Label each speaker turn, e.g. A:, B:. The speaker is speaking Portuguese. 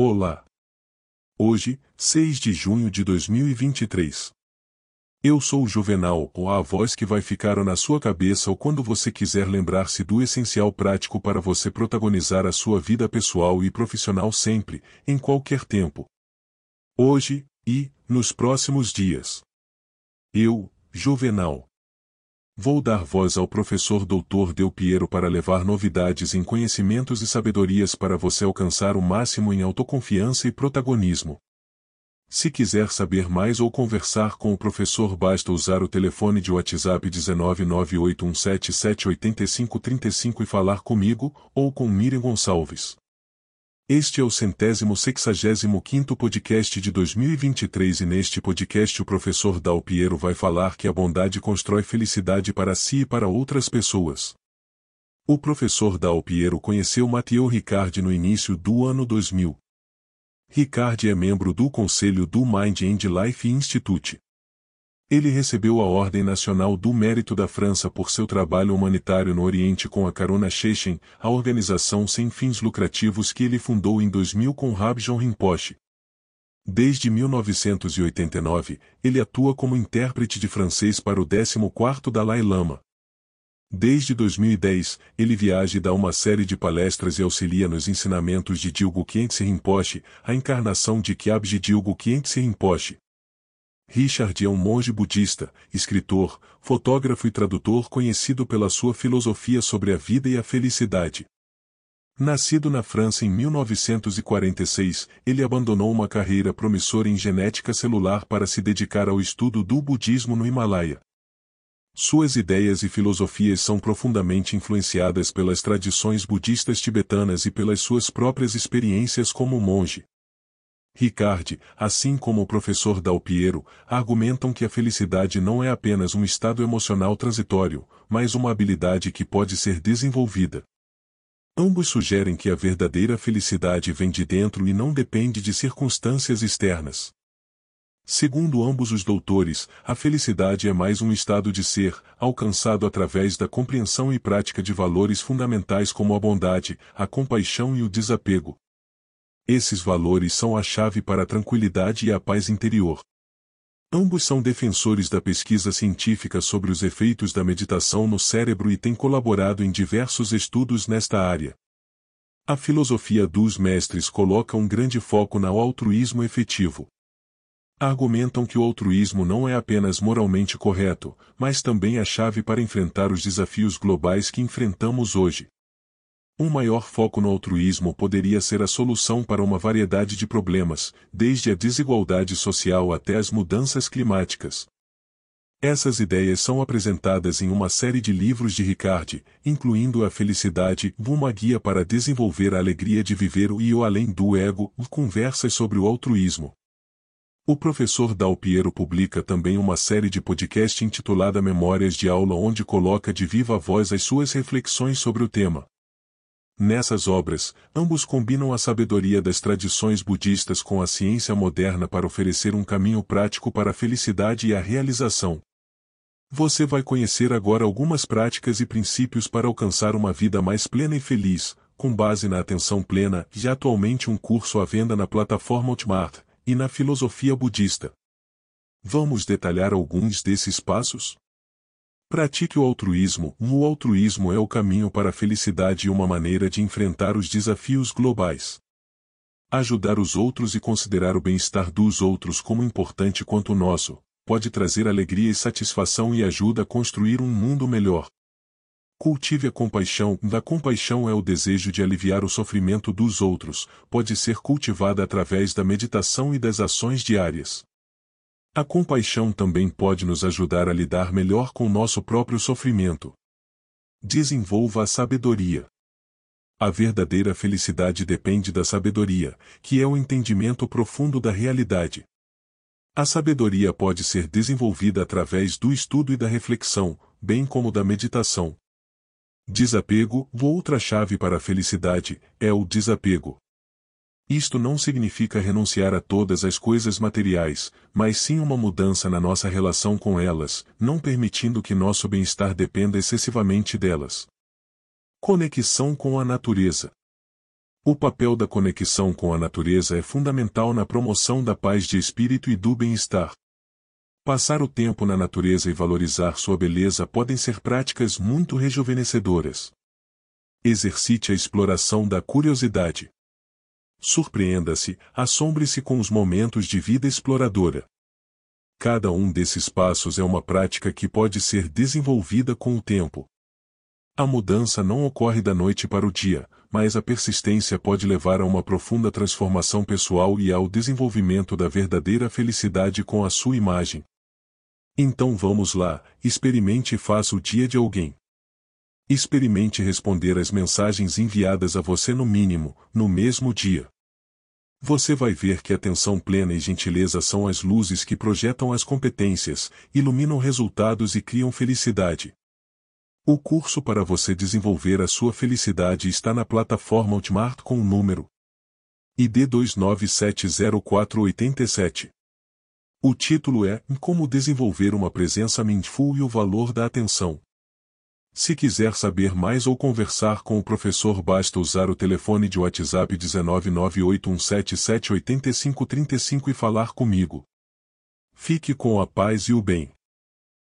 A: Olá! Hoje, 6 de junho de 2023. Eu sou o Juvenal, ou a voz que vai ficar na sua cabeça ou quando você quiser lembrar-se do essencial prático para você protagonizar a sua vida pessoal e profissional sempre, em qualquer tempo. Hoje, e, nos próximos dias. Eu, Juvenal. Vou dar voz ao professor Dr. Del Piero para levar novidades em conhecimentos e sabedorias para você alcançar o máximo em autoconfiança e protagonismo. Se quiser saber mais ou conversar com o professor basta usar o telefone de WhatsApp 19981778535 e falar comigo, ou com Miriam Gonçalves. Este é o centésimo sexagésimo quinto podcast de 2023 e neste podcast o professor Dal Piero vai falar que a bondade constrói felicidade para si e para outras pessoas. O professor Dal Piero conheceu Matteo Riccardi no início do ano 2000. Riccardi é membro do conselho do Mind and Life Institute. Ele recebeu a Ordem Nacional do Mérito da França por seu trabalho humanitário no Oriente com a Carona Shechen, a organização sem fins lucrativos que ele fundou em 2000 com Rabjon Rinpoche. Desde 1989, ele atua como intérprete de francês para o 14º Dalai Lama. Desde 2010, ele viaja e dá uma série de palestras e auxilia nos ensinamentos de Dilgo Khyentse Rinpoche, a encarnação de Kyabji Dilgo Khyentse Rinpoche. Richard é um monge budista, escritor, fotógrafo e tradutor conhecido pela sua filosofia sobre a vida e a felicidade. Nascido na França em 1946, ele abandonou uma carreira promissora em genética celular para se dedicar ao estudo do budismo no Himalaia. Suas ideias e filosofias são profundamente influenciadas pelas tradições budistas tibetanas e pelas suas próprias experiências como monge. Ricardi, assim como o professor Dalpiero, argumentam que a felicidade não é apenas um estado emocional transitório, mas uma habilidade que pode ser desenvolvida. Ambos sugerem que a verdadeira felicidade vem de dentro e não depende de circunstâncias externas. Segundo ambos os doutores, a felicidade é mais um estado de ser, alcançado através da compreensão e prática de valores fundamentais como a bondade, a compaixão e o desapego, esses valores são a chave para a tranquilidade e a paz interior. Ambos são defensores da pesquisa científica sobre os efeitos da meditação no cérebro e têm colaborado em diversos estudos nesta área. A filosofia dos mestres coloca um grande foco no altruísmo efetivo. Argumentam que o altruísmo não é apenas moralmente correto, mas também a chave para enfrentar os desafios globais que enfrentamos hoje. Um maior foco no altruísmo poderia ser a solução para uma variedade de problemas, desde a desigualdade social até as mudanças climáticas. Essas ideias são apresentadas em uma série de livros de Ricardi, incluindo A Felicidade, uma guia para desenvolver a alegria de viver e o além do ego, conversas sobre o altruísmo. O professor Dal Piero publica também uma série de podcast intitulada Memórias de Aula onde coloca de viva voz as suas reflexões sobre o tema. Nessas obras, ambos combinam a sabedoria das tradições budistas com a ciência moderna para oferecer um caminho prático para a felicidade e a realização. Você vai conhecer agora algumas práticas e princípios para alcançar uma vida mais plena e feliz, com base na atenção plena, e atualmente um curso à venda na plataforma Ultimart, e na filosofia budista. Vamos detalhar alguns desses passos? Pratique o altruísmo. O altruísmo é o caminho para a felicidade e uma maneira de enfrentar os desafios globais. Ajudar os outros e considerar o bem-estar dos outros como importante quanto o nosso, pode trazer alegria e satisfação e ajuda a construir um mundo melhor. Cultive a compaixão. Da compaixão é o desejo de aliviar o sofrimento dos outros, pode ser cultivada através da meditação e das ações diárias. A compaixão também pode nos ajudar a lidar melhor com nosso próprio sofrimento. Desenvolva a sabedoria. A verdadeira felicidade depende da sabedoria, que é o entendimento profundo da realidade. A sabedoria pode ser desenvolvida através do estudo e da reflexão, bem como da meditação. Desapego, outra chave para a felicidade, é o desapego. Isto não significa renunciar a todas as coisas materiais, mas sim uma mudança na nossa relação com elas, não permitindo que nosso bem-estar dependa excessivamente delas. Conexão com a natureza. O papel da conexão com a natureza é fundamental na promoção da paz de espírito e do bem-estar. Passar o tempo na natureza e valorizar sua beleza podem ser práticas muito rejuvenescedoras. Exercite a exploração da curiosidade. Surpreenda-se, assombre-se com os momentos de vida exploradora. Cada um desses passos é uma prática que pode ser desenvolvida com o tempo. A mudança não ocorre da noite para o dia, mas a persistência pode levar a uma profunda transformação pessoal e ao desenvolvimento da verdadeira felicidade com a sua imagem. Então vamos lá, experimente e faça o dia de alguém. Experimente responder às mensagens enviadas a você no mínimo, no mesmo dia. Você vai ver que atenção plena e gentileza são as luzes que projetam as competências, iluminam resultados e criam felicidade. O curso para você desenvolver a sua felicidade está na plataforma Ultimart com o número ID 2970487. O título é Como desenvolver uma presença mindful e o valor da atenção. Se quiser saber mais ou conversar com o professor basta usar o telefone de WhatsApp 19981778535 e falar comigo. Fique com a paz e o bem.